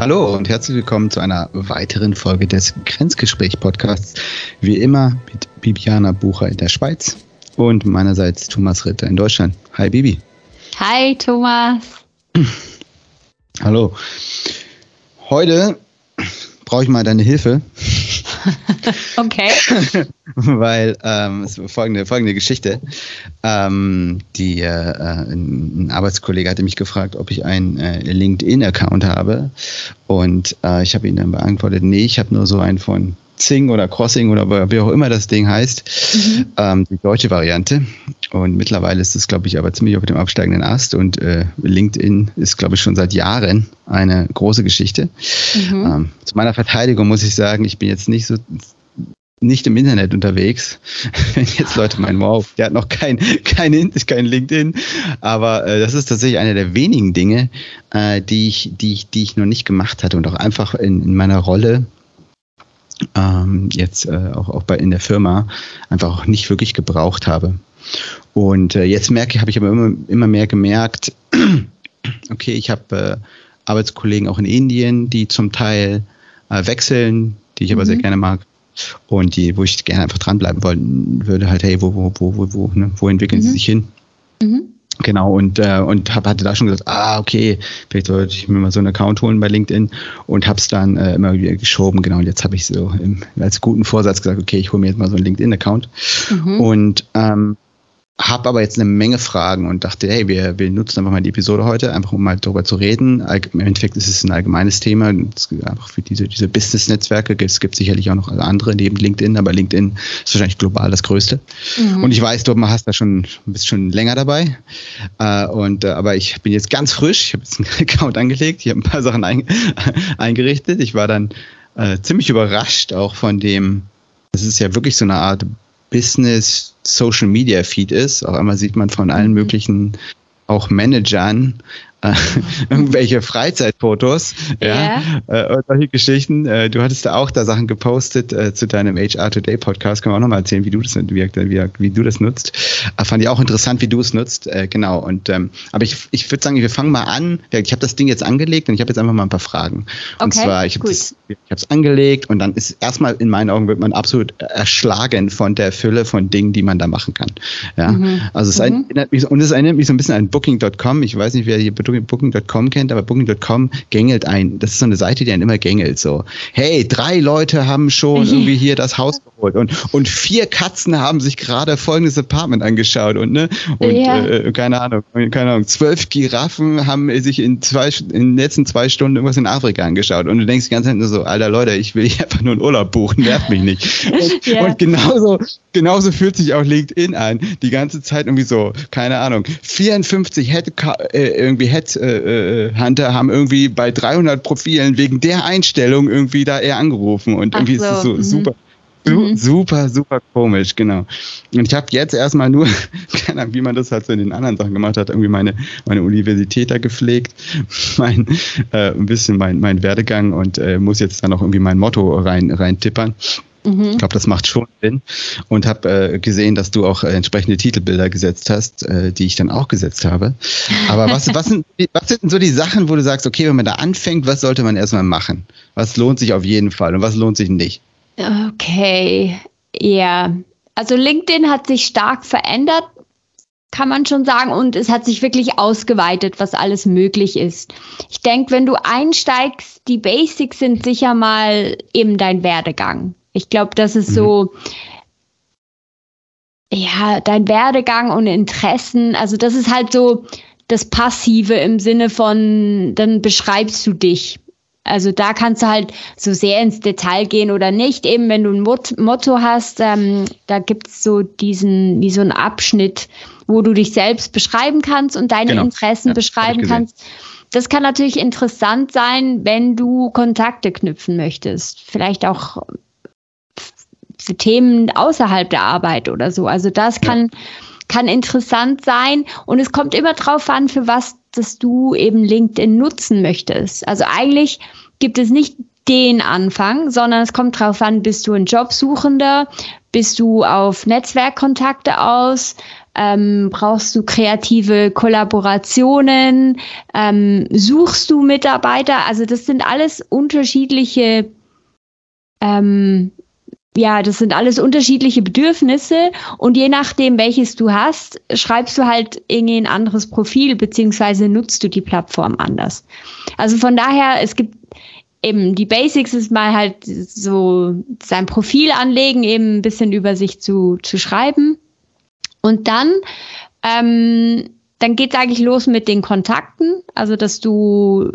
Hallo und herzlich willkommen zu einer weiteren Folge des Grenzgespräch-Podcasts. Wie immer mit Bibiana Bucher in der Schweiz und meinerseits Thomas Ritter in Deutschland. Hi Bibi. Hi Thomas. Hallo. Heute brauche ich mal deine Hilfe. okay. Weil ähm, es folgende, folgende Geschichte. Ähm, die, äh, ein Arbeitskollege hatte mich gefragt, ob ich einen äh, LinkedIn-Account habe. Und äh, ich habe ihn dann beantwortet, nee, ich habe nur so einen von Zing oder Crossing oder wie auch immer das Ding heißt, mhm. ähm, die deutsche Variante. Und mittlerweile ist es, glaube ich, aber ziemlich auf dem absteigenden Ast. Und äh, LinkedIn ist, glaube ich, schon seit Jahren eine große Geschichte. Mhm. Ähm, zu meiner Verteidigung muss ich sagen, ich bin jetzt nicht so nicht im Internet unterwegs. Wenn jetzt Leute meinen, wow, der hat noch kein, kein, kein LinkedIn. Aber äh, das ist tatsächlich eine der wenigen Dinge, äh, die, ich, die, ich, die ich noch nicht gemacht hatte und auch einfach in, in meiner Rolle ähm, jetzt äh, auch, auch bei in der Firma einfach auch nicht wirklich gebraucht habe. Und äh, jetzt merke habe ich aber immer, immer mehr gemerkt, okay, ich habe äh, Arbeitskollegen auch in Indien, die zum Teil äh, wechseln, die ich aber mhm. sehr gerne mag. Und die, wo ich gerne einfach dranbleiben wollen würde, halt, hey, wo, wo, wo, wo, wo, ne, wo entwickeln mhm. sie sich hin? Mhm. Genau, und, äh, und hab, hatte da schon gesagt, ah, okay, vielleicht sollte ich mir mal so einen Account holen bei LinkedIn und hab's dann äh, immer wieder geschoben, genau, und jetzt habe ich so im, als guten Vorsatz gesagt, okay, ich hole mir jetzt mal so einen LinkedIn-Account. Mhm. Und ähm, habe aber jetzt eine Menge Fragen und dachte, hey, wir, wir nutzen einfach mal die Episode heute, einfach um mal darüber zu reden. Im Endeffekt ist es ein allgemeines Thema. einfach für diese, diese Business-Netzwerke. Es gibt sicherlich auch noch andere neben LinkedIn, aber LinkedIn ist wahrscheinlich global das Größte. Mhm. Und ich weiß, du hast da schon, bist schon länger dabei. Äh, und, äh, aber ich bin jetzt ganz frisch. Ich habe jetzt einen Account angelegt. Ich habe ein paar Sachen ein, eingerichtet. Ich war dann äh, ziemlich überrascht auch von dem, es ist ja wirklich so eine Art Business Social Media Feed ist. Auch einmal sieht man von allen mhm. möglichen auch Managern irgendwelche Freizeitfotos, ja, yeah. äh, solche Geschichten. Äh, du hattest da auch da Sachen gepostet äh, zu deinem HR Today Podcast. Können wir auch nochmal erzählen, wie du das, wie, wie, wie du das nutzt. Äh, fand ich auch interessant, wie du es nutzt. Äh, genau. Und ähm, aber ich, ich würde sagen, wir fangen mal an. Ich habe das Ding jetzt angelegt und ich habe jetzt einfach mal ein paar Fragen. Und okay, zwar, ich habe es angelegt und dann ist erstmal in meinen Augen wird man absolut erschlagen von der Fülle von Dingen, die man da machen kann. Ja. Mhm. Also es mhm. erinnert mich, und es erinnert mich so ein bisschen an Booking.com. Ich weiß nicht, wer hier Booking.com kennt, aber Booking.com gängelt ein. Das ist so eine Seite, die einen immer gängelt. So, hey, drei Leute haben schon irgendwie hier das Haus geholt und, und vier Katzen haben sich gerade folgendes Apartment angeschaut und ne und ja. äh, keine Ahnung, keine Ahnung, zwölf Giraffen haben sich in zwei in den letzten zwei Stunden irgendwas in Afrika angeschaut und du denkst die ganze Zeit nur so, alter Leute, ich will hier einfach nur einen Urlaub buchen, nervt mich nicht. Und, ja. und genauso, genauso fühlt sich auch LinkedIn an. Die ganze Zeit irgendwie so, keine Ahnung, 54 Head, äh, irgendwie Head äh, äh, Hunter haben irgendwie bei 300 Profilen wegen der Einstellung irgendwie da eher angerufen und irgendwie so. ist es so mhm. super. Mhm. Super, super komisch, genau. Und ich habe jetzt erstmal nur, keine Ahnung, wie man das halt so in den anderen Sachen gemacht hat, irgendwie meine, meine Universität da gepflegt, mein, äh, ein bisschen mein, mein Werdegang und äh, muss jetzt dann auch irgendwie mein Motto rein, rein tippern. Mhm. Ich glaube, das macht schon Sinn. Und habe äh, gesehen, dass du auch äh, entsprechende Titelbilder gesetzt hast, äh, die ich dann auch gesetzt habe. Aber was, was, sind, was sind so die Sachen, wo du sagst, okay, wenn man da anfängt, was sollte man erstmal machen? Was lohnt sich auf jeden Fall und was lohnt sich nicht? Okay, ja. Also LinkedIn hat sich stark verändert, kann man schon sagen, und es hat sich wirklich ausgeweitet, was alles möglich ist. Ich denke, wenn du einsteigst, die Basics sind sicher mal eben dein Werdegang. Ich glaube, das ist mhm. so, ja, dein Werdegang und Interessen. Also das ist halt so das Passive im Sinne von, dann beschreibst du dich. Also da kannst du halt so sehr ins Detail gehen oder nicht. Eben wenn du ein Mot Motto hast, ähm, da gibt's so diesen, wie so einen Abschnitt, wo du dich selbst beschreiben kannst und deine genau. Interessen ja, beschreiben kannst. Das kann natürlich interessant sein, wenn du Kontakte knüpfen möchtest. Vielleicht auch für Themen außerhalb der Arbeit oder so. Also das kann, ja. kann interessant sein und es kommt immer drauf an, für was dass du eben LinkedIn nutzen möchtest. Also eigentlich gibt es nicht den Anfang, sondern es kommt darauf an, bist du ein Jobsuchender, bist du auf Netzwerkkontakte aus, ähm, brauchst du kreative Kollaborationen, ähm, suchst du Mitarbeiter, also das sind alles unterschiedliche ähm, ja, das sind alles unterschiedliche Bedürfnisse und je nachdem, welches du hast, schreibst du halt irgendwie ein anderes Profil beziehungsweise nutzt du die Plattform anders. Also von daher, es gibt eben die Basics ist mal halt so sein Profil anlegen, eben ein bisschen über sich zu, zu schreiben und dann ähm, dann geht es eigentlich los mit den Kontakten, also dass du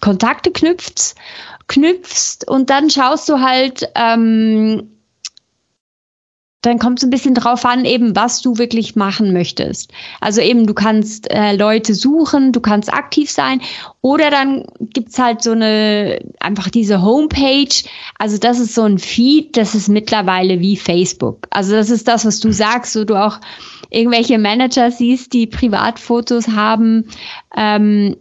Kontakte knüpfst knüpfst und dann schaust du halt, ähm, dann kommt es ein bisschen drauf an, eben was du wirklich machen möchtest. Also eben, du kannst äh, Leute suchen, du kannst aktiv sein oder dann gibt's halt so eine, einfach diese Homepage. Also das ist so ein Feed, das ist mittlerweile wie Facebook. Also das ist das, was du sagst, wo du auch irgendwelche Manager siehst, die Privatfotos haben. Ähm,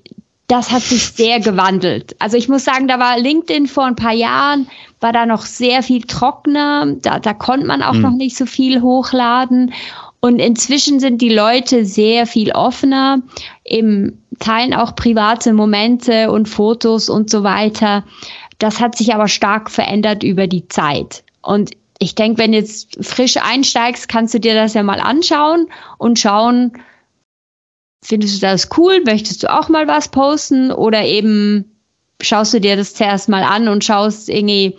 das hat sich sehr gewandelt. Also ich muss sagen, da war LinkedIn vor ein paar Jahren, war da noch sehr viel trockener. Da, da konnte man auch mhm. noch nicht so viel hochladen. Und inzwischen sind die Leute sehr viel offener, eben teilen auch private Momente und Fotos und so weiter. Das hat sich aber stark verändert über die Zeit. Und ich denke, wenn du jetzt frisch einsteigst, kannst du dir das ja mal anschauen und schauen, findest du das cool? Möchtest du auch mal was posten? Oder eben schaust du dir das zuerst mal an und schaust irgendwie,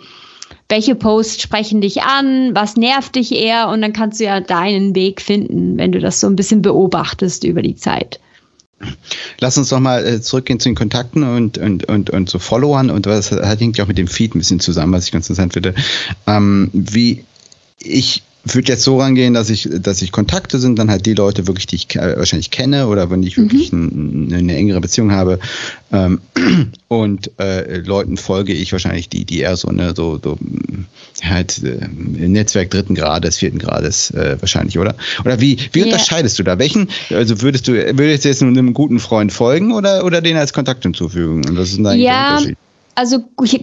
welche Posts sprechen dich an, was nervt dich eher und dann kannst du ja deinen Weg finden, wenn du das so ein bisschen beobachtest über die Zeit. Lass uns doch mal äh, zurückgehen zu den Kontakten und, und, und, und so Followern und was hat hängt ja auch mit dem Feed ein bisschen zusammen, was ich ganz interessant finde. Ähm, wie ich würde jetzt so rangehen, dass ich, dass ich Kontakte sind, dann halt die Leute wirklich, die ich äh, wahrscheinlich kenne oder wenn ich wirklich mhm. ein, eine engere Beziehung habe. Ähm, und äh, Leuten folge ich wahrscheinlich die, die eher so eine so, so halt äh, Netzwerk dritten Grades, vierten Grades äh, wahrscheinlich, oder? Oder wie, wie yeah. unterscheidest du da? Welchen, also würdest du, würdest du jetzt einem guten Freund folgen oder, oder den als Kontakt hinzufügen? Und das ist eigentlich ja. der Unterschied. Also gute,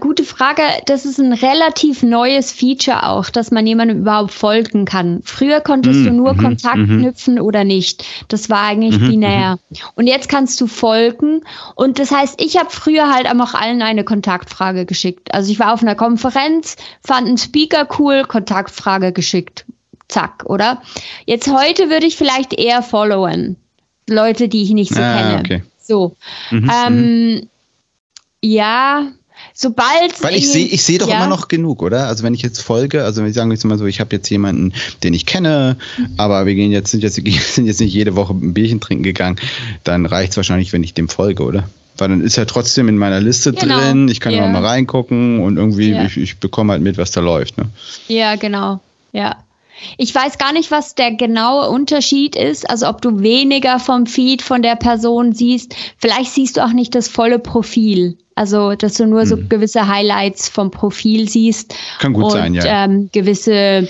gute Frage. Das ist ein relativ neues Feature auch, dass man jemandem überhaupt folgen kann. Früher konntest mm, du nur mm, Kontakt mm, knüpfen oder nicht. Das war eigentlich mhm, binär. Mhm. Und jetzt kannst du folgen. Und das heißt, ich habe früher halt einfach allen eine Kontaktfrage geschickt. Also ich war auf einer Konferenz, fand einen Speaker cool, Kontaktfrage geschickt. Zack, oder? Jetzt heute würde ich vielleicht eher followen. Leute, die ich nicht so ah, kenne. Okay. So. Mhm, ähm, ja, sobald. Weil ich sehe ich sehe doch ja. immer noch genug, oder? Also wenn ich jetzt folge, also wenn ich sagen jetzt mal so, ich habe jetzt jemanden, den ich kenne, mhm. aber wir gehen jetzt, sind jetzt, sind jetzt nicht jede Woche ein Bierchen trinken gegangen, dann reicht es wahrscheinlich, wenn ich dem folge, oder? Weil dann ist er trotzdem in meiner Liste genau. drin, ich kann ja. mal reingucken und irgendwie, ja. ich, ich bekomme halt mit, was da läuft. Ne? Ja, genau. Ja. Ich weiß gar nicht, was der genaue Unterschied ist. Also ob du weniger vom Feed von der Person siehst. Vielleicht siehst du auch nicht das volle Profil. Also, dass du nur hm. so gewisse Highlights vom Profil siehst. Kann gut und, sein, ja. Ähm, gewisse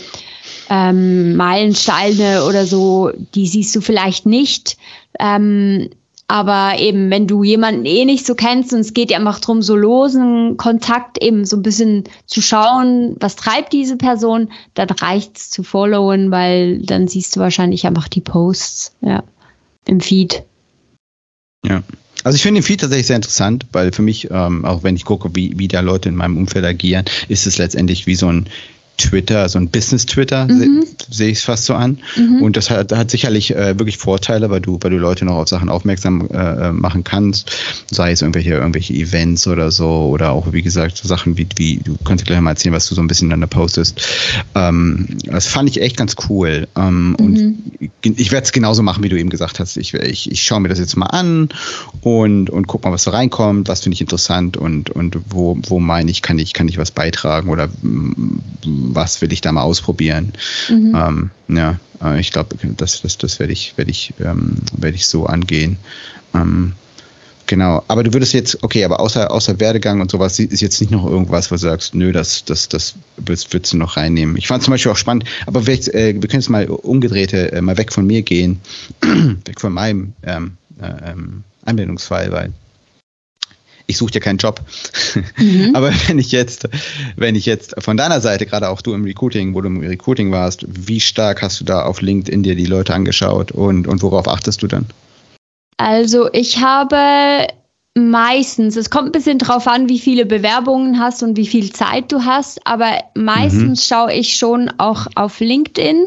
ähm, Meilensteine oder so, die siehst du vielleicht nicht. Ähm, aber eben, wenn du jemanden eh nicht so kennst und es geht dir einfach darum, so losen Kontakt eben so ein bisschen zu schauen, was treibt diese Person, dann reicht es zu followen, weil dann siehst du wahrscheinlich einfach die Posts, ja, im Feed. Ja. Also ich finde den Feed tatsächlich sehr interessant, weil für mich, ähm, auch wenn ich gucke, wie, wie da Leute in meinem Umfeld agieren, ist es letztendlich wie so ein Twitter, so ein Business-Twitter, mhm. sehe ich es fast so an. Mhm. Und das hat, hat sicherlich äh, wirklich Vorteile, weil du, weil du Leute noch auf Sachen aufmerksam äh, machen kannst, sei es irgendwelche, irgendwelche Events oder so, oder auch, wie gesagt, so Sachen wie, wie du kannst gleich mal erzählen, was du so ein bisschen dann da postest. Ähm, das fand ich echt ganz cool. Ähm, mhm. Und ich werde es genauso machen, wie du eben gesagt hast. Ich, ich, ich schaue mir das jetzt mal an und, und guck mal, was da reinkommt, was finde ich interessant und, und wo, wo meine ich, kann ich, kann ich was beitragen oder was will ich da mal ausprobieren. Mhm. Ähm, ja, äh, ich glaube, das, das, das werde ich, werde ich, ähm, werde ich so angehen. Ähm, genau. Aber du würdest jetzt, okay, aber außer, außer Werdegang und sowas ist jetzt nicht noch irgendwas, wo du sagst, nö, das, das, das würdest, würdest du noch reinnehmen. Ich fand zum Beispiel auch spannend, aber vielleicht, äh, wir können jetzt mal umgedrehte, äh, mal weg von mir gehen, weg von meinem ähm, äh, ähm, Anwendungsfall, weil ich suche dir keinen Job. Mhm. Aber wenn ich jetzt, wenn ich jetzt von deiner Seite, gerade auch du im Recruiting, wo du im Recruiting warst, wie stark hast du da auf LinkedIn dir die Leute angeschaut und, und worauf achtest du dann? Also ich habe meistens, es kommt ein bisschen drauf an, wie viele Bewerbungen hast und wie viel Zeit du hast, aber meistens mhm. schaue ich schon auch auf LinkedIn.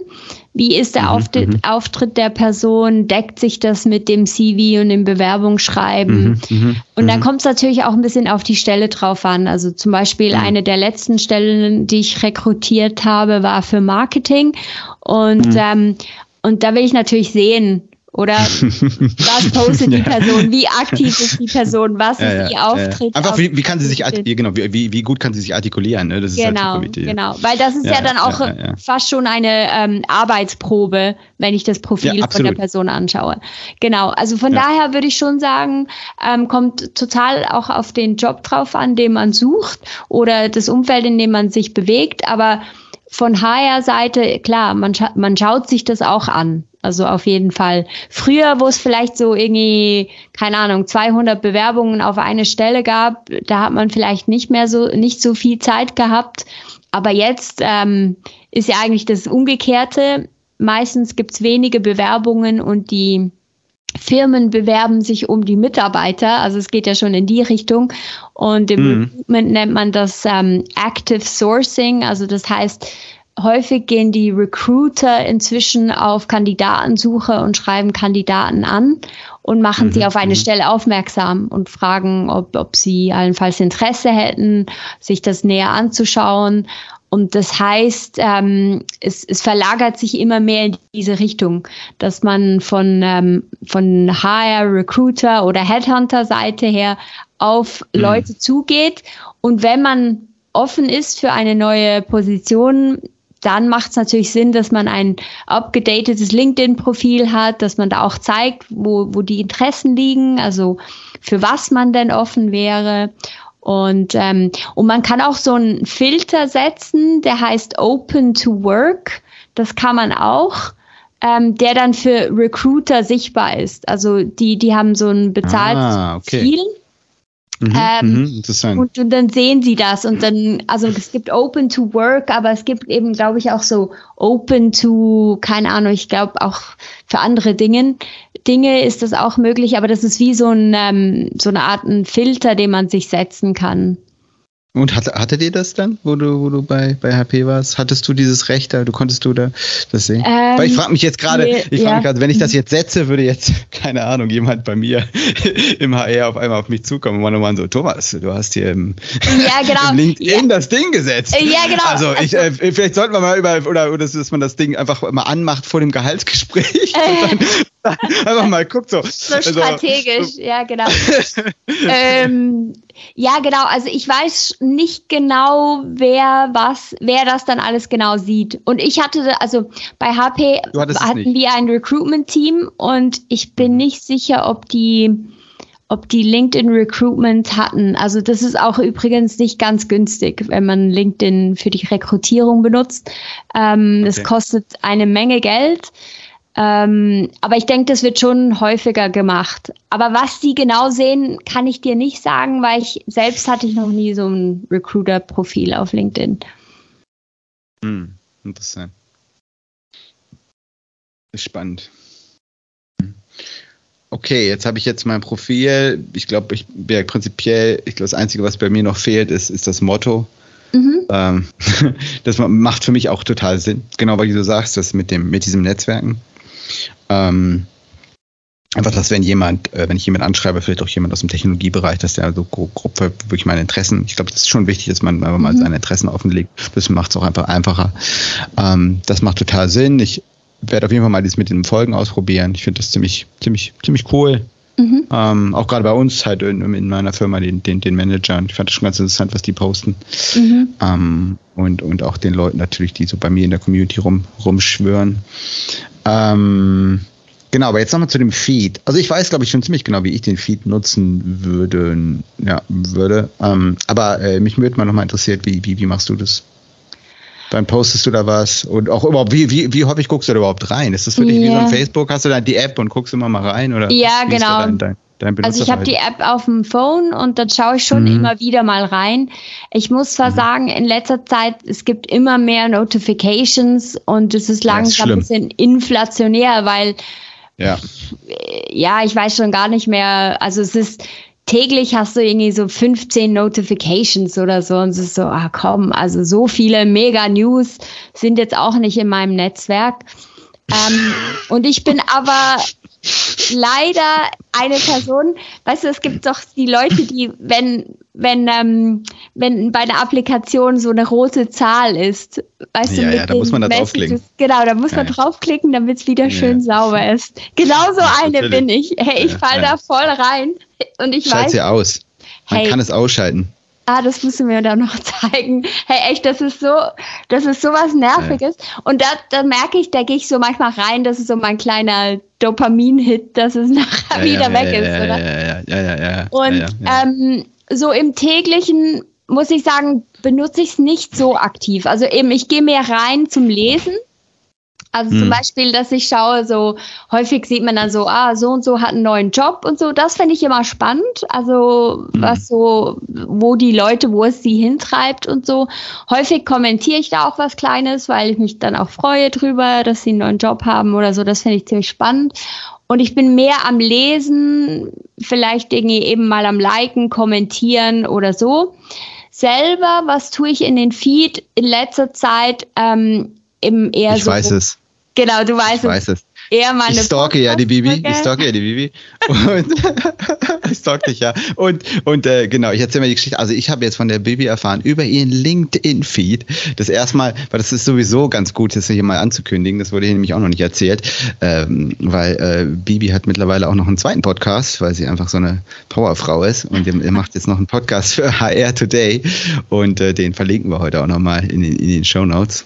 Wie ist der mhm, Auftritt, mhm. Auftritt, der Person? Deckt sich das mit dem CV und dem Bewerbungsschreiben? Mhm, mhm und dann mhm. kommt es natürlich auch ein bisschen auf die Stelle drauf an. Also zum Beispiel eine der letzten Stellen, die ich rekrutiert habe, war für Marketing. Und, ähm, und da will ich natürlich sehen, oder was postet die Person? Wie aktiv ist die Person? Was ja, ist ihr Auftritt? Einfach, wie, wie kann sie sich, genau, wie, wie gut kann sie sich artikulieren? Ne? Das ist halt genau, halt genau. Weil das ist ja, dann auch fast schon eine ähm, Arbeitsprobe, wenn ich das Profil von der Person anschaue. Genau. Also von daher würde ich schon sagen, ähm, kommt total auch auf den Job drauf an, den man sucht oder das Umfeld, in dem man sich bewegt. Aber von HR-Seite, klar, man, scha man schaut sich das auch an. Also auf jeden Fall. Früher, wo es vielleicht so irgendwie, keine Ahnung, 200 Bewerbungen auf eine Stelle gab, da hat man vielleicht nicht mehr so, nicht so viel Zeit gehabt. Aber jetzt ähm, ist ja eigentlich das Umgekehrte. Meistens gibt's wenige Bewerbungen und die Firmen bewerben sich um die Mitarbeiter, also es geht ja schon in die Richtung. Und im mhm. Recruitment nennt man das ähm, Active Sourcing, also das heißt, häufig gehen die Recruiter inzwischen auf Kandidatensuche und schreiben Kandidaten an und machen mhm. sie auf eine mhm. Stelle aufmerksam und fragen, ob, ob sie allenfalls Interesse hätten, sich das näher anzuschauen. Und das heißt, ähm, es, es verlagert sich immer mehr in diese Richtung, dass man von, ähm, von HR, Recruiter oder Headhunter-Seite her auf mhm. Leute zugeht. Und wenn man offen ist für eine neue Position, dann macht es natürlich Sinn, dass man ein abgedatetes LinkedIn-Profil hat, dass man da auch zeigt, wo, wo die Interessen liegen, also für was man denn offen wäre. Und, ähm, und man kann auch so einen Filter setzen, der heißt Open to Work. Das kann man auch. Ähm, der dann für Recruiter sichtbar ist. Also die, die haben so ein bezahltes ah, okay. Ziel Mhm, ähm, mhm, interessant. Und, und, dann sehen sie das und dann, also es gibt Open to Work, aber es gibt eben, glaube ich, auch so Open to, keine Ahnung, ich glaube auch für andere Dinge, Dinge ist das auch möglich, aber das ist wie so, ein, ähm, so eine Art ein Filter, den man sich setzen kann. Und hatte, hattet ihr das dann, wo du, wo du bei, bei HP warst? Hattest du dieses Recht da? Du konntest du da das sehen? Ähm, Weil ich frage mich jetzt gerade, nee, ich frage ja. gerade, wenn ich das jetzt setze, würde jetzt, keine Ahnung, jemand bei mir im HR auf einmal auf mich zukommen und man so, Thomas, du hast hier im, ja, genau. im LinkedIn ja. das Ding gesetzt. Ja, genau. Also, ich, äh, vielleicht sollten wir mal über, oder, oder dass man das Ding einfach mal anmacht vor dem Gehaltsgespräch äh. und dann einfach mal guckt so. So also, strategisch, so. ja, genau. ähm, ja, genau. Also ich weiß nicht genau, wer was, wer das dann alles genau sieht. Und ich hatte, also bei HP hatten wir ein Recruitment-Team und ich bin mhm. nicht sicher, ob die, ob die LinkedIn Recruitment hatten. Also das ist auch übrigens nicht ganz günstig, wenn man LinkedIn für die Rekrutierung benutzt. Ähm, okay. Das kostet eine Menge Geld. Ähm, aber ich denke, das wird schon häufiger gemacht. Aber was die genau sehen, kann ich dir nicht sagen, weil ich selbst hatte ich noch nie so ein Recruiter-Profil auf LinkedIn. Hm, interessant. Ist spannend. Okay, jetzt habe ich jetzt mein Profil. Ich glaube, ich ja, prinzipiell, ich glaube, das Einzige, was bei mir noch fehlt, ist, ist das Motto. Mhm. Ähm, das macht für mich auch total Sinn. Genau, weil du sagst, das mit dem, mit diesem Netzwerken. Ähm, einfach, dass wenn jemand, äh, wenn ich jemand anschreibe, vielleicht auch jemand aus dem Technologiebereich, dass der so grob, grob wirklich meine Interessen, ich glaube, das ist schon wichtig, dass man einfach mal mhm. seine Interessen offenlegt. Das macht es auch einfach einfacher. Ähm, das macht total Sinn. Ich werde auf jeden Fall mal das mit den Folgen ausprobieren. Ich finde das ziemlich, ziemlich, ziemlich cool. Mhm. Ähm, auch gerade bei uns halt in, in, meiner Firma, den, den, den Managern. Ich fand das schon ganz interessant, was die posten. Mhm. Ähm, und, und auch den Leuten natürlich, die so bei mir in der Community rum, rumschwören. Ähm, genau, aber jetzt nochmal zu dem Feed. Also ich weiß, glaube ich, schon ziemlich genau, wie ich den Feed nutzen würde. Ja, würde. Ähm, aber äh, mich würde mal nochmal interessiert, wie, wie, wie machst du das? Dann postest du da was und auch überhaupt, wie, wie, wie häufig guckst du da überhaupt rein? Ist das für dich yeah. wie so ein Facebook? Hast du da die App und guckst immer mal rein? Oder ja, genau. Also ich habe die App auf dem Phone und dann schaue ich schon mhm. immer wieder mal rein. Ich muss zwar mhm. sagen, in letzter Zeit, es gibt immer mehr Notifications und es ist langsam ja, ein bisschen inflationär, weil ja. ja, ich weiß schon gar nicht mehr, also es ist täglich hast du irgendwie so 15 Notifications oder so und es ist so, ah komm, also so viele Mega-News sind jetzt auch nicht in meinem Netzwerk. Ähm, und ich bin aber leider eine Person, weißt du, es gibt doch die Leute, die, wenn, wenn, ähm, wenn bei der Applikation so eine rote Zahl ist, weißt ja, du, mit ja, da muss man da draufklicken. Genau, da muss ja, man draufklicken, damit es wieder schön sauber ist. Genauso eine natürlich. bin ich. Hey, ich fall da voll rein und ich Schalt weiß. sie aus. Man hey, kann es ausschalten. Ah, das musst du mir dann noch zeigen. Hey, echt, das ist so, das ist so was Nerviges. Ja. Und da, da merke ich, da gehe ich so manchmal rein, das ist so mein kleiner Dopamin-Hit, dass es nachher ja, wieder ja, weg ist, oder? Ja, ja, ja, ja. Und Ähm, so im täglichen muss ich sagen, benutze ich es nicht so aktiv. Also eben, ich gehe mehr rein zum Lesen also hm. zum Beispiel, dass ich schaue, so häufig sieht man dann so, ah, so und so hat einen neuen Job und so. Das finde ich immer spannend. Also hm. was so, wo die Leute, wo es sie hintreibt und so. Häufig kommentiere ich da auch was Kleines, weil ich mich dann auch freue drüber, dass sie einen neuen Job haben oder so. Das finde ich ziemlich spannend. Und ich bin mehr am Lesen, vielleicht irgendwie eben mal am Liken, kommentieren oder so. Selber, was tue ich in den Feed in letzter Zeit? Ähm, im eher ich so. Ich weiß es. Genau, du weißt ich es. Weiß es eher meine Ich stalke ja die Bibi. Ich stalke ja die Bibi. Und ich stalke dich ja. Und, und äh, genau, ich erzähle mal die Geschichte. Also ich habe jetzt von der Bibi erfahren über ihren LinkedIn-Feed. Das erste Mal, weil das ist sowieso ganz gut, das hier mal anzukündigen. Das wurde hier nämlich auch noch nicht erzählt. Ähm, weil äh, Bibi hat mittlerweile auch noch einen zweiten Podcast, weil sie einfach so eine Powerfrau ist. Und er macht jetzt noch einen Podcast für HR Today. Und äh, den verlinken wir heute auch nochmal in den, in den Show Notes.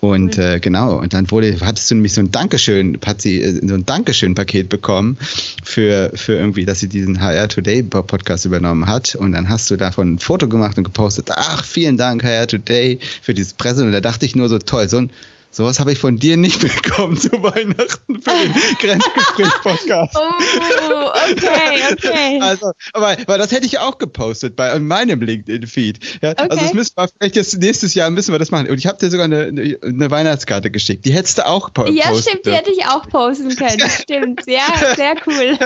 Und äh, genau, und dann wurde, hattest du nämlich so ein Dankeschön, hat sie äh, so ein Dankeschön-Paket bekommen für, für irgendwie, dass sie diesen HR Today Podcast übernommen hat. Und dann hast du davon ein Foto gemacht und gepostet, ach, vielen Dank, HR Today, für dieses Presse. Und da dachte ich nur so, toll, so ein Sowas habe ich von dir nicht bekommen zu Weihnachten für den Grenzgespräch-Podcast. Oh, okay, okay. Also, aber, aber das hätte ich auch gepostet bei meinem LinkedIn-Feed. Ja, also okay. Also das müssen wir vielleicht jetzt nächstes Jahr müssen wir das machen. Und ich habe dir sogar eine, eine, Weihnachtskarte geschickt. Die hättest du auch posten Ja, stimmt, die hätte ich auch posten können. stimmt. Ja, sehr cool.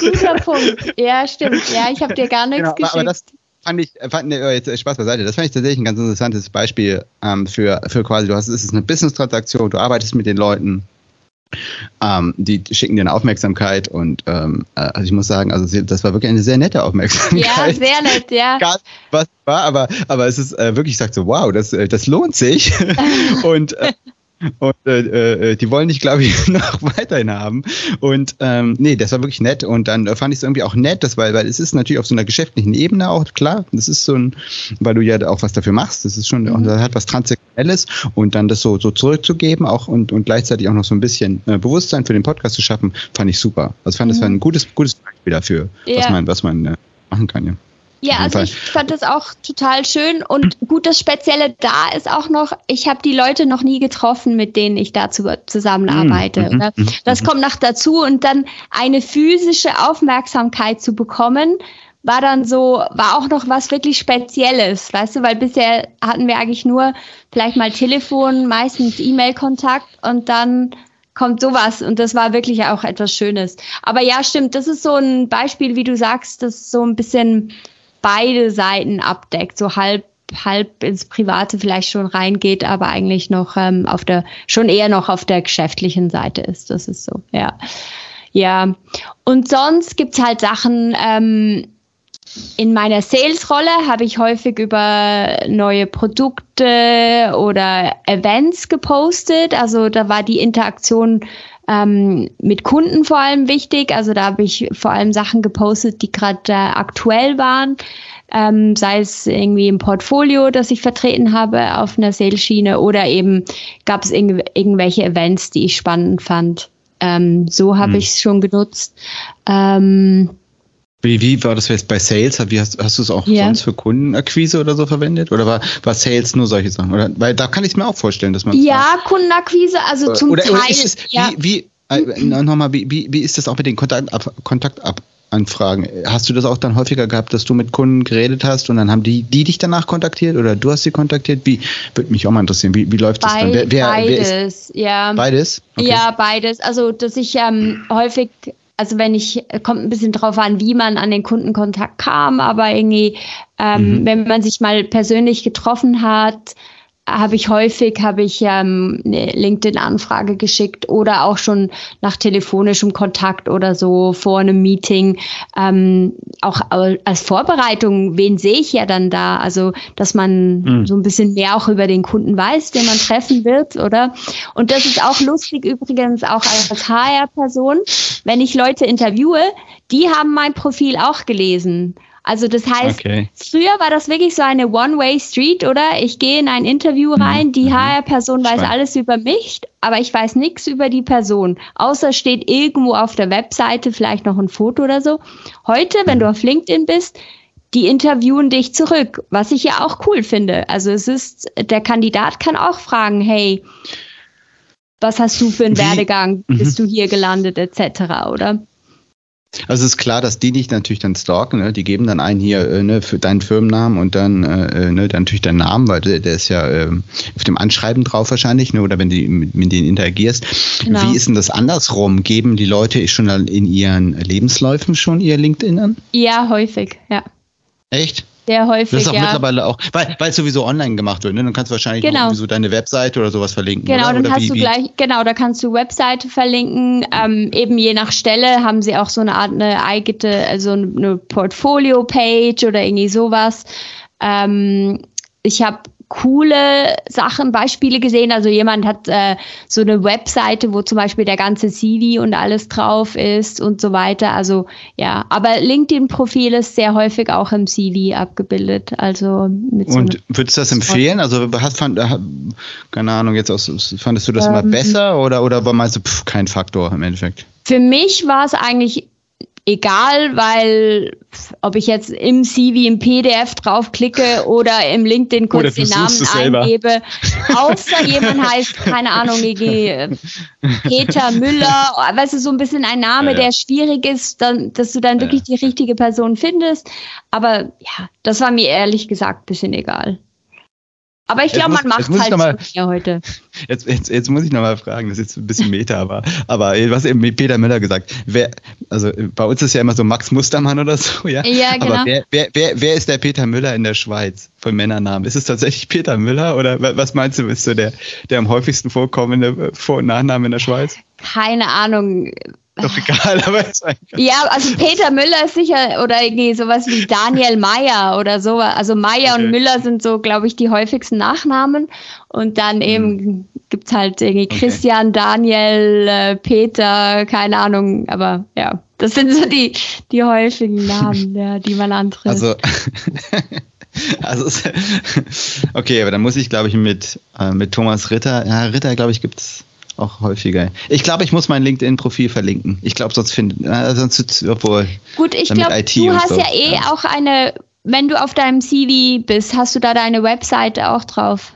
Guter Punkt. Ja, stimmt. Ja, ich habe dir gar nichts genau, geschickt. Fand ich, fand, ne, jetzt Spaß beiseite, das fand ich tatsächlich ein ganz interessantes Beispiel ähm, für, für quasi, du hast, es ist eine Business-Transaktion, du arbeitest mit den Leuten, ähm, die schicken dir eine Aufmerksamkeit und ähm, äh, also ich muss sagen, also das war wirklich eine sehr nette Aufmerksamkeit. Ja, sehr nett, ja. Egal, was war, aber, aber es ist äh, wirklich, ich sag so, wow, das, äh, das lohnt sich. und äh, und äh, äh, die wollen dich, glaube ich, noch weiterhin haben. Und ähm, nee, das war wirklich nett. Und dann fand ich es irgendwie auch nett, dass, weil, weil es ist natürlich auf so einer geschäftlichen Ebene auch klar. Das ist so ein, weil du ja auch was dafür machst. Das ist schon, mhm. das hat was Transsektionelles. Und dann das so, so zurückzugeben auch und, und gleichzeitig auch noch so ein bisschen äh, Bewusstsein für den Podcast zu schaffen, fand ich super. Also fand mhm. das war ein gutes, gutes Beispiel dafür, ja. was man, was man äh, machen kann, ja. Ja, also ich fand das auch total schön und gut, das Spezielle da ist auch noch, ich habe die Leute noch nie getroffen, mit denen ich da zusammenarbeite. Mhm. mhm das mhm. kommt noch dazu und dann eine physische Aufmerksamkeit zu bekommen, war dann so, war auch noch was wirklich Spezielles, weißt du, weil bisher hatten wir eigentlich nur vielleicht mal Telefon, meistens E-Mail-Kontakt und dann kommt sowas und das war wirklich auch etwas Schönes. Aber ja, stimmt, das ist so ein Beispiel, wie du sagst, das so ein bisschen beide Seiten abdeckt, so halb halb ins Private vielleicht schon reingeht, aber eigentlich noch ähm, auf der, schon eher noch auf der geschäftlichen Seite ist. Das ist so, ja. Ja. Und sonst gibt's halt Sachen, ähm, in meiner Sales-Rolle habe ich häufig über neue Produkte oder Events gepostet. Also da war die Interaktion ähm, mit Kunden vor allem wichtig. Also da habe ich vor allem Sachen gepostet, die gerade äh, aktuell waren. Ähm, sei es irgendwie im Portfolio, das ich vertreten habe auf einer Sales-Schiene oder eben gab es irg irgendwelche Events, die ich spannend fand. Ähm, so habe hm. ich es schon genutzt. Ähm, wie, wie war das jetzt bei Sales? Wie hast, hast du es auch ja. sonst für Kundenakquise oder so verwendet? Oder war, war Sales nur solche Sachen? Oder, weil da kann ich mir auch vorstellen, dass man. Ja, Kundenakquise, also zum oder, Teil. Oder ist es, ja. wie, wie äh, nochmal, wie, wie, wie ist das auch mit den Kontaktanfragen? Hast du das auch dann häufiger gehabt, dass du mit Kunden geredet hast und dann haben die, die dich danach kontaktiert oder du hast sie kontaktiert? Wie würde mich auch mal interessieren, wie, wie läuft das dann? Wer, wer, beides, wer ist, ja. Beides? Okay. Ja, beides. Also, dass ich ähm, häufig also wenn ich, kommt ein bisschen drauf an, wie man an den Kundenkontakt kam, aber irgendwie, ähm, mhm. wenn man sich mal persönlich getroffen hat, habe ich häufig habe ich ähm, eine LinkedIn-Anfrage geschickt oder auch schon nach telefonischem Kontakt oder so vor einem Meeting. Ähm, auch als Vorbereitung, wen sehe ich ja dann da? Also, dass man mhm. so ein bisschen mehr auch über den Kunden weiß, den man treffen wird, oder? Und das ist auch lustig übrigens auch als HR-Person, wenn ich Leute interviewe, die haben mein Profil auch gelesen. Also das heißt, okay. früher war das wirklich so eine One-Way-Street, oder? Ich gehe in ein Interview mhm. rein, die HR-Person mhm. weiß alles über mich, aber ich weiß nichts über die Person. Außer steht irgendwo auf der Webseite vielleicht noch ein Foto oder so. Heute, wenn du mhm. auf LinkedIn bist, die interviewen dich zurück, was ich ja auch cool finde. Also es ist, der Kandidat kann auch fragen, hey, was hast du für einen? Werdegang, bist du hier gelandet, etc., oder? Also es ist klar, dass die dich natürlich dann stalken, ne? die geben dann einen hier äh, ne, für deinen Firmennamen und dann, äh, äh ne, dann natürlich deinen Namen, weil der, der ist ja äh, auf dem Anschreiben drauf wahrscheinlich, ne, oder wenn du mit, mit denen interagierst. Genau. Wie ist denn das andersrum? Geben die Leute schon in ihren Lebensläufen schon ihr LinkedIn an? Ja, häufig, ja. Echt? Sehr häufig. Das ist auch ja. mittlerweile auch, weil, weil es sowieso online gemacht wird, ne? Dann kannst du wahrscheinlich genau. so deine Webseite oder sowas verlinken. Genau, oder? dann oder hast wie, du gleich, genau, da kannst du Webseite verlinken. Ähm, eben je nach Stelle haben sie auch so eine Art eine eigene, also eine Portfolio-Page oder irgendwie sowas. Ähm, ich habe coole Sachen, Beispiele gesehen. Also jemand hat äh, so eine Webseite, wo zum Beispiel der ganze CV und alles drauf ist und so weiter. Also ja, aber LinkedIn-Profil ist sehr häufig auch im CV abgebildet. Also mit so und würdest du das empfehlen? Also hast fand, keine Ahnung, jetzt aus, fandest du das ähm, immer besser oder oder meinst du pff, kein Faktor im Endeffekt? Für mich war es eigentlich egal, weil ob ich jetzt im CV im PDF draufklicke oder im LinkedIn kurz den Namen eingebe, außer jemand heißt, keine Ahnung, Peter Müller, weißt du, so ein bisschen ein Name, ja, ja. der schwierig ist, dann, dass du dann wirklich ja. die richtige Person findest. Aber ja, das war mir ehrlich gesagt ein bisschen egal. Aber ich glaube, man macht halt mal, mehr heute. Jetzt, jetzt, jetzt muss ich nochmal fragen, das ist jetzt ein bisschen Meta, aber, aber was eben Peter Müller gesagt, wer, also bei uns ist ja immer so Max Mustermann oder so, ja. Ja, genau. Aber wer, wer, wer, wer ist der Peter Müller in der Schweiz von Männernamen? Ist es tatsächlich Peter Müller oder was meinst du, ist so der, der am häufigsten vorkommende Vor- und Nachname in der Schweiz? Keine Ahnung doch egal, aber ist Ja, also Peter Müller ist sicher oder irgendwie sowas wie Daniel Meyer oder so. Also Meyer okay. und Müller sind so, glaube ich, die häufigsten Nachnamen. Und dann eben hm. gibt's halt irgendwie okay. Christian, Daniel, äh, Peter, keine Ahnung, aber ja, das sind so die, die häufigen Namen, ja, die man antrifft. Also, also okay, aber dann muss ich, glaube ich, mit, äh, mit Thomas Ritter, ja, Ritter, glaube ich, gibt's auch häufiger. Ich glaube, ich muss mein LinkedIn-Profil verlinken. Ich glaube, sonst finden, äh, sonst, obwohl. Gut, ich glaube, du hast so. ja eh ja. auch eine, wenn du auf deinem CV bist, hast du da deine Webseite auch drauf?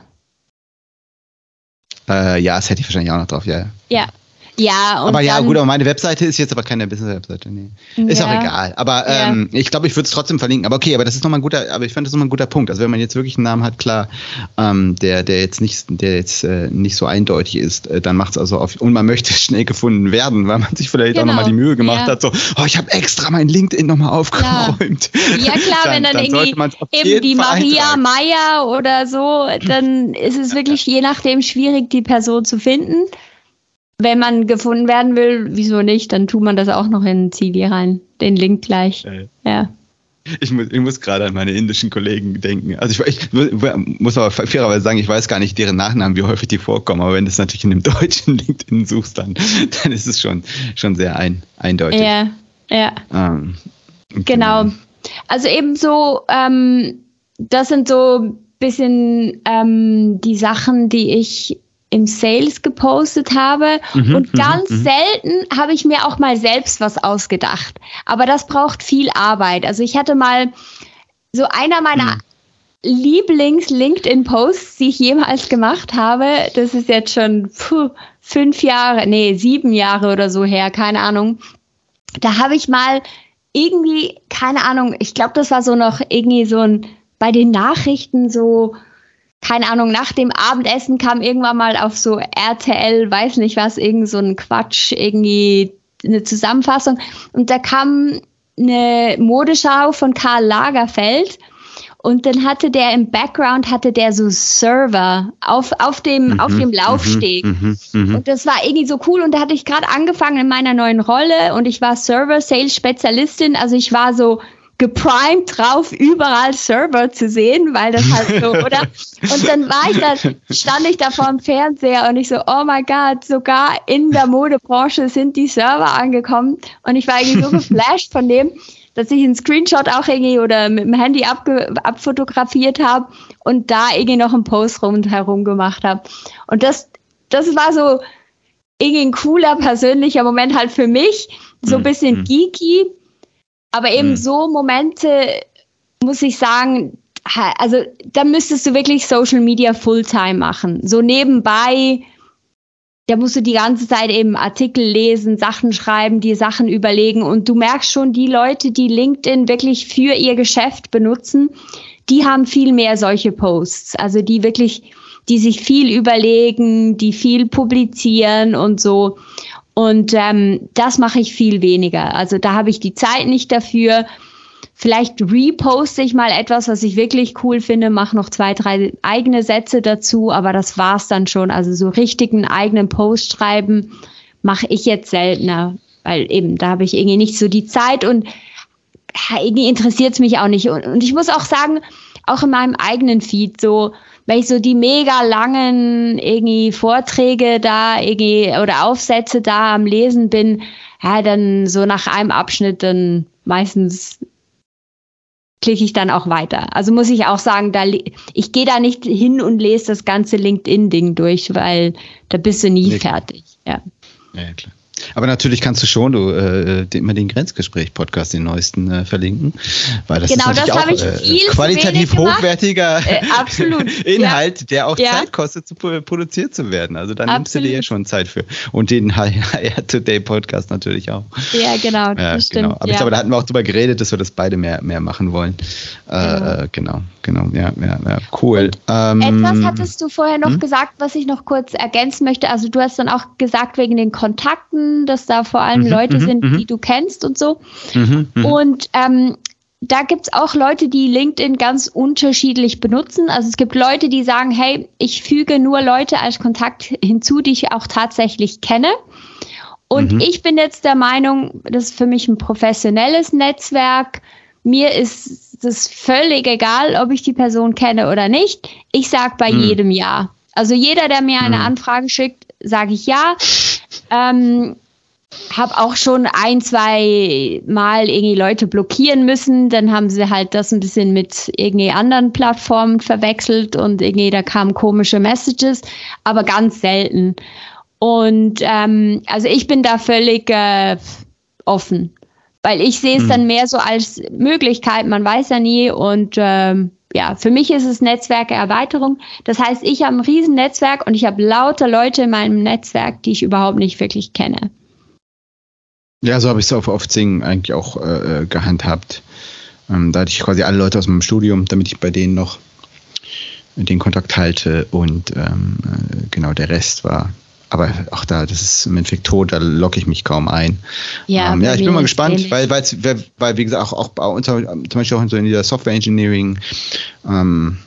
Äh, ja, das hätte ich wahrscheinlich auch noch drauf, ja. Ja, ja, und aber ja, gut, aber meine Webseite ist jetzt aber keine Business-Webseite. Nee. Ist ja. auch egal. Aber ähm, ja. ich glaube, ich würde es trotzdem verlinken. Aber okay, aber das ist nochmal ein guter, aber ich fand das nochmal ein guter Punkt. Also wenn man jetzt wirklich einen Namen hat, klar, ähm, der, der jetzt nicht, der jetzt äh, nicht so eindeutig ist, äh, dann macht es also auf, und man möchte schnell gefunden werden, weil man sich vielleicht genau. auch nochmal die Mühe gemacht ja. hat, so, oh, ich habe extra mein LinkedIn nochmal aufgeräumt. Ja, klar, dann, wenn dann, dann irgendwie eben die Maria Meier oder so, dann ist es wirklich je nachdem schwierig, die Person zu finden wenn man gefunden werden will, wieso nicht? Dann tut man das auch noch in CV rein. Den Link gleich. Äh. Ja. Ich muss, ich muss gerade an meine indischen Kollegen denken. Also ich, ich, muss aber fairerweise sagen, ich weiß gar nicht deren Nachnamen, wie häufig die vorkommen, aber wenn du es natürlich in dem deutschen LinkedIn suchst, dann, dann ist es schon, schon sehr ein, eindeutig. Ja, ja. Ähm, genau. genau. Also eben so, ähm, das sind so ein bisschen ähm, die Sachen, die ich im Sales gepostet habe. Mhm, und mhm, ganz mhm, selten habe ich mir auch mal selbst was ausgedacht. Aber das braucht viel Arbeit. Also ich hatte mal so einer meiner mhm. Lieblings-LinkedIn-Posts, die ich jemals gemacht habe. Das ist jetzt schon puh, fünf Jahre, nee, sieben Jahre oder so her, keine Ahnung. Da habe ich mal irgendwie, keine Ahnung, ich glaube, das war so noch irgendwie so ein, bei den Nachrichten so, keine Ahnung, nach dem Abendessen kam irgendwann mal auf so RTL, weiß nicht was, irgend so ein Quatsch, irgendwie eine Zusammenfassung. Und da kam eine Modeschau von Karl Lagerfeld. Und dann hatte der im Background hatte der so Server auf, auf dem, mhm, auf dem Laufsteg. Mhm, mh, mh. Und das war irgendwie so cool. Und da hatte ich gerade angefangen in meiner neuen Rolle und ich war Server Sales Spezialistin. Also ich war so, geprimed drauf, überall Server zu sehen, weil das halt so, oder? Und dann war ich da, stand ich da vor dem Fernseher und ich so, oh my God, sogar in der Modebranche sind die Server angekommen und ich war irgendwie so geflasht von dem, dass ich einen Screenshot auch irgendwie oder mit dem Handy abge, abfotografiert habe und da irgendwie noch einen Post rundherum gemacht habe. Und das, das war so irgendwie ein cooler persönlicher Moment halt für mich, so ein mhm. bisschen mhm. geeky, aber eben mhm. so Momente, muss ich sagen, also da müsstest du wirklich Social Media Fulltime machen. So nebenbei, da musst du die ganze Zeit eben Artikel lesen, Sachen schreiben, dir Sachen überlegen und du merkst schon, die Leute, die LinkedIn wirklich für ihr Geschäft benutzen, die haben viel mehr solche Posts. Also die wirklich, die sich viel überlegen, die viel publizieren und so. Und ähm, das mache ich viel weniger. Also da habe ich die Zeit nicht dafür. Vielleicht reposte ich mal etwas, was ich wirklich cool finde, mache noch zwei, drei eigene Sätze dazu, aber das war's dann schon. Also so richtigen eigenen Post schreiben mache ich jetzt seltener, weil eben da habe ich irgendwie nicht so die Zeit und irgendwie interessiert es mich auch nicht. Und, und ich muss auch sagen, auch in meinem eigenen Feed so, wenn ich so die mega langen irgendwie Vorträge da irgendwie oder Aufsätze da am Lesen bin, ja, dann so nach einem Abschnitt dann meistens klicke ich dann auch weiter. Also muss ich auch sagen, da ich gehe da nicht hin und lese das ganze LinkedIn-Ding durch, weil da bist du nie nee. fertig. Ja. ja, klar. Aber natürlich kannst du schon du, äh, immer den Grenzgespräch-Podcast, den neuesten, äh, verlinken. Weil das genau, ist natürlich das auch äh, qualitativ hochwertiger äh, Inhalt, ja. der auch ja. Zeit kostet, zu produziert zu werden. Also da nimmst du dir ja schon Zeit für. Und den HR Today Podcast natürlich auch. Ja, genau. Ja, genau. Stimmt, Aber ich glaube, da hatten wir auch drüber geredet, dass wir das beide mehr, mehr machen wollen. Äh, genau. genau, genau. Ja, ja, ja. cool. Ähm, etwas hattest du vorher noch hm? gesagt, was ich noch kurz ergänzen möchte. Also du hast dann auch gesagt, wegen den Kontakten dass da vor allem mhm, Leute mhm, sind, mhm. die du kennst und so. Mhm. Und ähm, da gibt's auch Leute, die LinkedIn ganz unterschiedlich benutzen. Also es gibt Leute, die sagen, hey, ich füge nur Leute als Kontakt hinzu, die ich auch tatsächlich kenne. Und mhm. ich bin jetzt der Meinung, das ist für mich ein professionelles Netzwerk. Mir ist es völlig egal, ob ich die Person kenne oder nicht. Ich sage bei mhm. jedem Ja. Also jeder, der mir eine mhm. Anfrage schickt, sage ich ja. Ähm, habe auch schon ein, zwei Mal irgendwie Leute blockieren müssen. Dann haben sie halt das ein bisschen mit irgendwie anderen Plattformen verwechselt und irgendwie da kamen komische Messages, aber ganz selten. Und ähm, also ich bin da völlig äh, offen, weil ich sehe es mhm. dann mehr so als Möglichkeit, man weiß ja nie und ähm, ja, für mich ist es Netzwerkerweiterung. Das heißt, ich habe ein riesen Netzwerk und ich habe lauter Leute in meinem Netzwerk, die ich überhaupt nicht wirklich kenne. Ja, so habe ich es auf, auf Zing eigentlich auch äh, gehandhabt. Ähm, da hatte ich quasi alle Leute aus meinem Studium, damit ich bei denen noch den Kontakt halte und ähm, äh, genau der Rest war. Aber auch da, das ist im Endeffekt tot, da locke ich mich kaum ein. Ja, ähm, ja ich bin mal gespannt, weil, weil, weil, wie gesagt, auch, auch bei uns, zum Beispiel auch in so in dieser Software Engineering, ähm,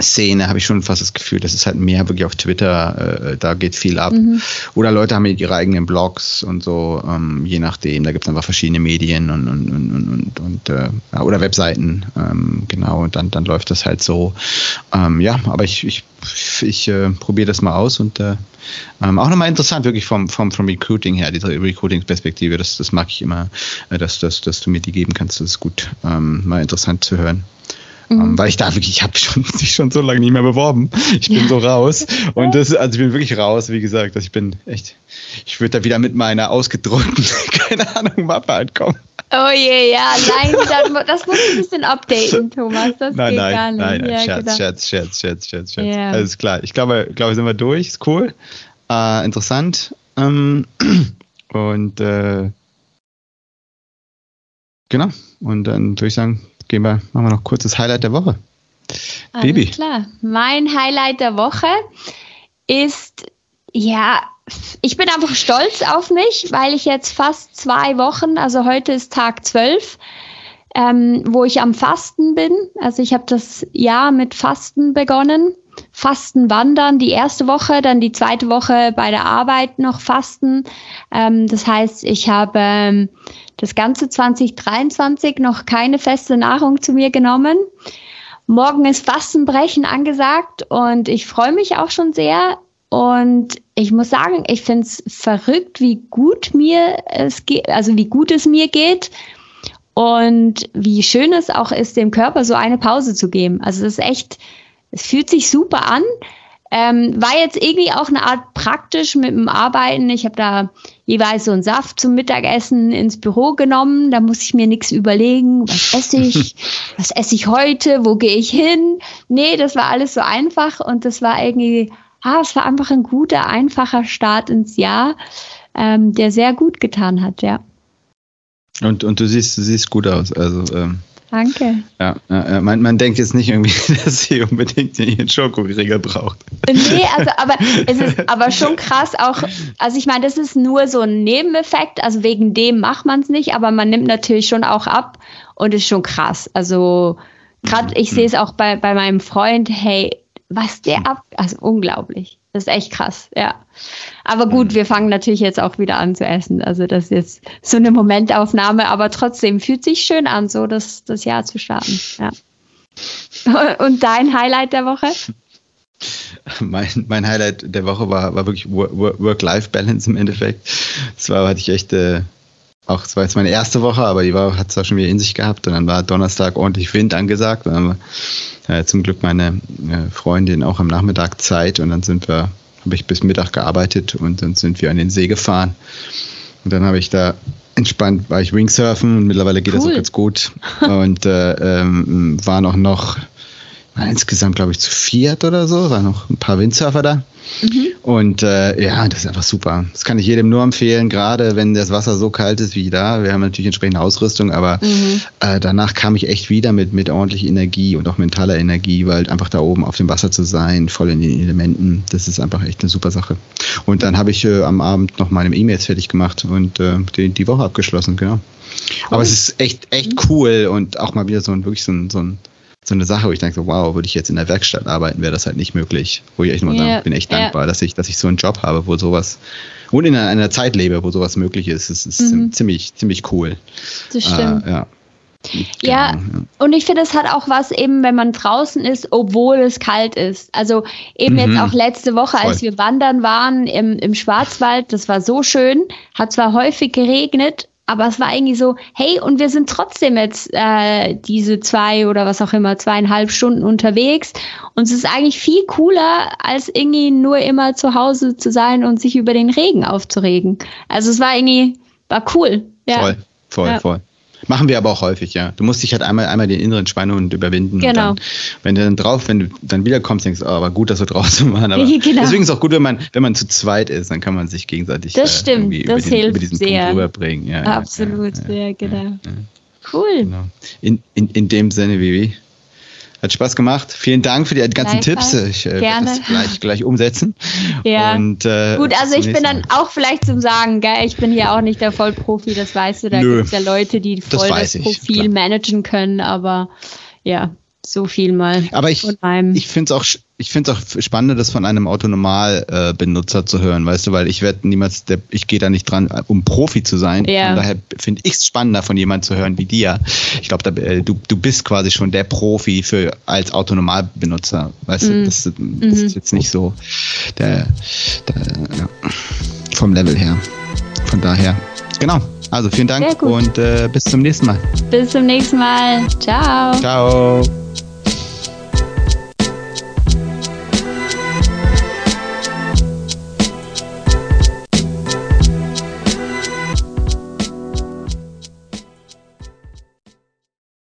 Szene habe ich schon fast das Gefühl, das ist halt mehr wirklich auf Twitter, äh, da geht viel ab. Mhm. Oder Leute haben ihre eigenen Blogs und so, ähm, je nachdem. Da gibt es einfach verschiedene Medien und, und, und, und, und äh, oder Webseiten, ähm, genau, und dann, dann läuft das halt so. Ähm, ja, aber ich, ich, ich äh, probiere das mal aus und äh, ähm, auch nochmal interessant, wirklich vom, vom, vom Recruiting her, diese Recruiting-Perspektive, das, das mag ich immer, äh, dass, dass, dass du mir die geben kannst, das ist gut, ähm, mal interessant zu hören. Mhm. Ähm, weil ich da wirklich, ich habe schon, mich schon so lange nicht mehr beworben. Ich bin ja. so raus. Und das, also ich bin wirklich raus, wie gesagt. Also ich bin echt, ich würde da wieder mit meiner ausgedruckten, keine Ahnung, Mappe ankommen. Oh je, ja, nein, das muss ein bisschen updaten, Thomas. Das nein, geht nein, gar nicht. Nein, nein, ja, Scherz, genau. Scherz, Scherz, Scherz, Scherz, Scherz. Yeah. Alles klar. Ich glaube, glaube, sind wir durch. Ist cool. Äh, interessant. Ähm, und äh, genau. Und dann würde ich sagen, gehen wir, machen wir noch kurzes Highlight der Woche. Alles Baby. klar. Mein Highlight der Woche ist, ja, ich bin einfach stolz auf mich, weil ich jetzt fast zwei Wochen, also heute ist Tag zwölf, ähm, wo ich am Fasten bin. Also ich habe das Jahr mit Fasten begonnen. Fasten wandern, die erste Woche, dann die zweite Woche bei der Arbeit noch Fasten. Ähm, das heißt, ich habe ähm, das ganze 2023 noch keine feste Nahrung zu mir genommen. Morgen ist Fastenbrechen angesagt und ich freue mich auch schon sehr. Und ich muss sagen, ich finde es verrückt, wie gut mir es geht, also wie gut es mir geht und wie schön es auch ist, dem Körper so eine Pause zu geben. Also es ist echt, es fühlt sich super an. Ähm, war jetzt irgendwie auch eine Art praktisch mit dem Arbeiten. Ich habe da jeweils so einen Saft zum Mittagessen ins Büro genommen. Da muss ich mir nichts überlegen, was esse ich, was esse ich heute, wo gehe ich hin. Nee, das war alles so einfach und das war irgendwie, ah, es war einfach ein guter, einfacher Start ins Jahr, ähm, der sehr gut getan hat, ja. Und, und du siehst, du siehst gut aus. Also ähm, Danke. Ja, ja man, man denkt jetzt nicht irgendwie, dass sie unbedingt ihren Schokoriegel braucht. Nee, also aber es ist aber schon krass auch, also ich meine, das ist nur so ein Nebeneffekt, also wegen dem macht man es nicht, aber man nimmt natürlich schon auch ab und ist schon krass. Also gerade ich sehe es auch bei, bei meinem Freund, hey, was der ab, also unglaublich. Das ist echt krass, ja. Aber gut, mhm. wir fangen natürlich jetzt auch wieder an zu essen. Also das ist jetzt so eine Momentaufnahme, aber trotzdem fühlt sich schön an, so das, das Jahr zu starten. Ja. Und dein Highlight der Woche? Mein, mein Highlight der Woche war, war wirklich Work-Life-Balance im Endeffekt. Das war, hatte ich echt, äh, auch, es war jetzt meine erste Woche, aber die war, hat es auch schon wieder in sich gehabt. Und dann war Donnerstag ordentlich Wind angesagt. Und dann war äh, zum Glück meine äh, Freundin auch am Nachmittag Zeit. Und dann sind wir, habe ich bis Mittag gearbeitet und dann sind wir an den See gefahren. Und dann habe ich da entspannt, war ich Wingsurfen und mittlerweile geht cool. das auch ganz gut. Und äh, ähm, waren auch noch insgesamt, glaube ich, zu viert oder so, waren noch ein paar Windsurfer da. Mhm. Und äh, ja, das ist einfach super. Das kann ich jedem nur empfehlen, gerade wenn das Wasser so kalt ist wie da. Wir haben natürlich entsprechende Ausrüstung, aber mhm. äh, danach kam ich echt wieder mit, mit ordentlich Energie und auch mentaler Energie, weil einfach da oben auf dem Wasser zu sein, voll in den Elementen, das ist einfach echt eine super Sache. Und dann habe ich äh, am Abend noch meine E-Mails fertig gemacht und äh, die, die Woche abgeschlossen, genau. Cool. Aber es ist echt, echt cool und auch mal wieder so ein, wirklich so ein, so ein so eine Sache, wo ich denke, wow, würde ich jetzt in der Werkstatt arbeiten, wäre das halt nicht möglich. Wo ich echt nur yeah, bin echt dankbar, yeah. dass ich, dass ich so einen Job habe, wo sowas und in einer, einer Zeit lebe, wo sowas möglich ist. Es ist mhm. ziemlich, ziemlich cool. Das stimmt. Äh, ja. Ja, genau, ja, und ich finde, es hat auch was eben, wenn man draußen ist, obwohl es kalt ist. Also eben mhm. jetzt auch letzte Woche, als Voll. wir wandern waren im, im Schwarzwald, das war so schön, hat zwar häufig geregnet, aber es war irgendwie so, hey, und wir sind trotzdem jetzt äh, diese zwei oder was auch immer, zweieinhalb Stunden unterwegs. Und es ist eigentlich viel cooler, als irgendwie nur immer zu Hause zu sein und sich über den Regen aufzuregen. Also es war irgendwie, war cool. Ja. Voll, voll, ja. voll. Machen wir aber auch häufig, ja. Du musst dich halt einmal, einmal den inneren Schweinehund überwinden. Genau. Dann, wenn du dann drauf, wenn du dann wiederkommst, denkst du, oh, aber gut, dass wir draußen waren. Aber genau. deswegen ist es auch gut, wenn man, wenn man zu zweit ist, dann kann man sich gegenseitig das äh, stimmt, das über, den, hilft über diesen sehr. Punkt rüberbringen. Ja, Absolut, ja, ja, ja genau. Cool. Genau. In, in, in dem Sinne, Vivi. Hat Spaß gemacht. Vielen Dank für die ganzen Tipps. Ich äh, werde das gleich, gleich umsetzen. Ja. Und, äh, Gut, also ich bin dann auch vielleicht zum Sagen, gell, ich bin hier auch nicht der Vollprofi, das weißt du. Da gibt es ja Leute, die voll das, das Profil ich, managen können, aber ja, so viel mal. Aber ich, ich finde es auch, ich finde auch spannend, das von einem Autonormal-Benutzer äh, zu hören, weißt du, weil ich werde niemals, der, ich gehe da nicht dran, um Profi zu sein. Ja. Von daher finde ich es spannender, von jemandem zu hören wie dir. Ich glaube, äh, du, du bist quasi schon der Profi für als Autonormal-Benutzer. Weißt mm. du, das, das mm ist mhm. jetzt nicht so der, der ja, vom Level her. Von daher, genau. Also vielen Dank und äh, bis zum nächsten Mal. Bis zum nächsten Mal. Ciao. Ciao.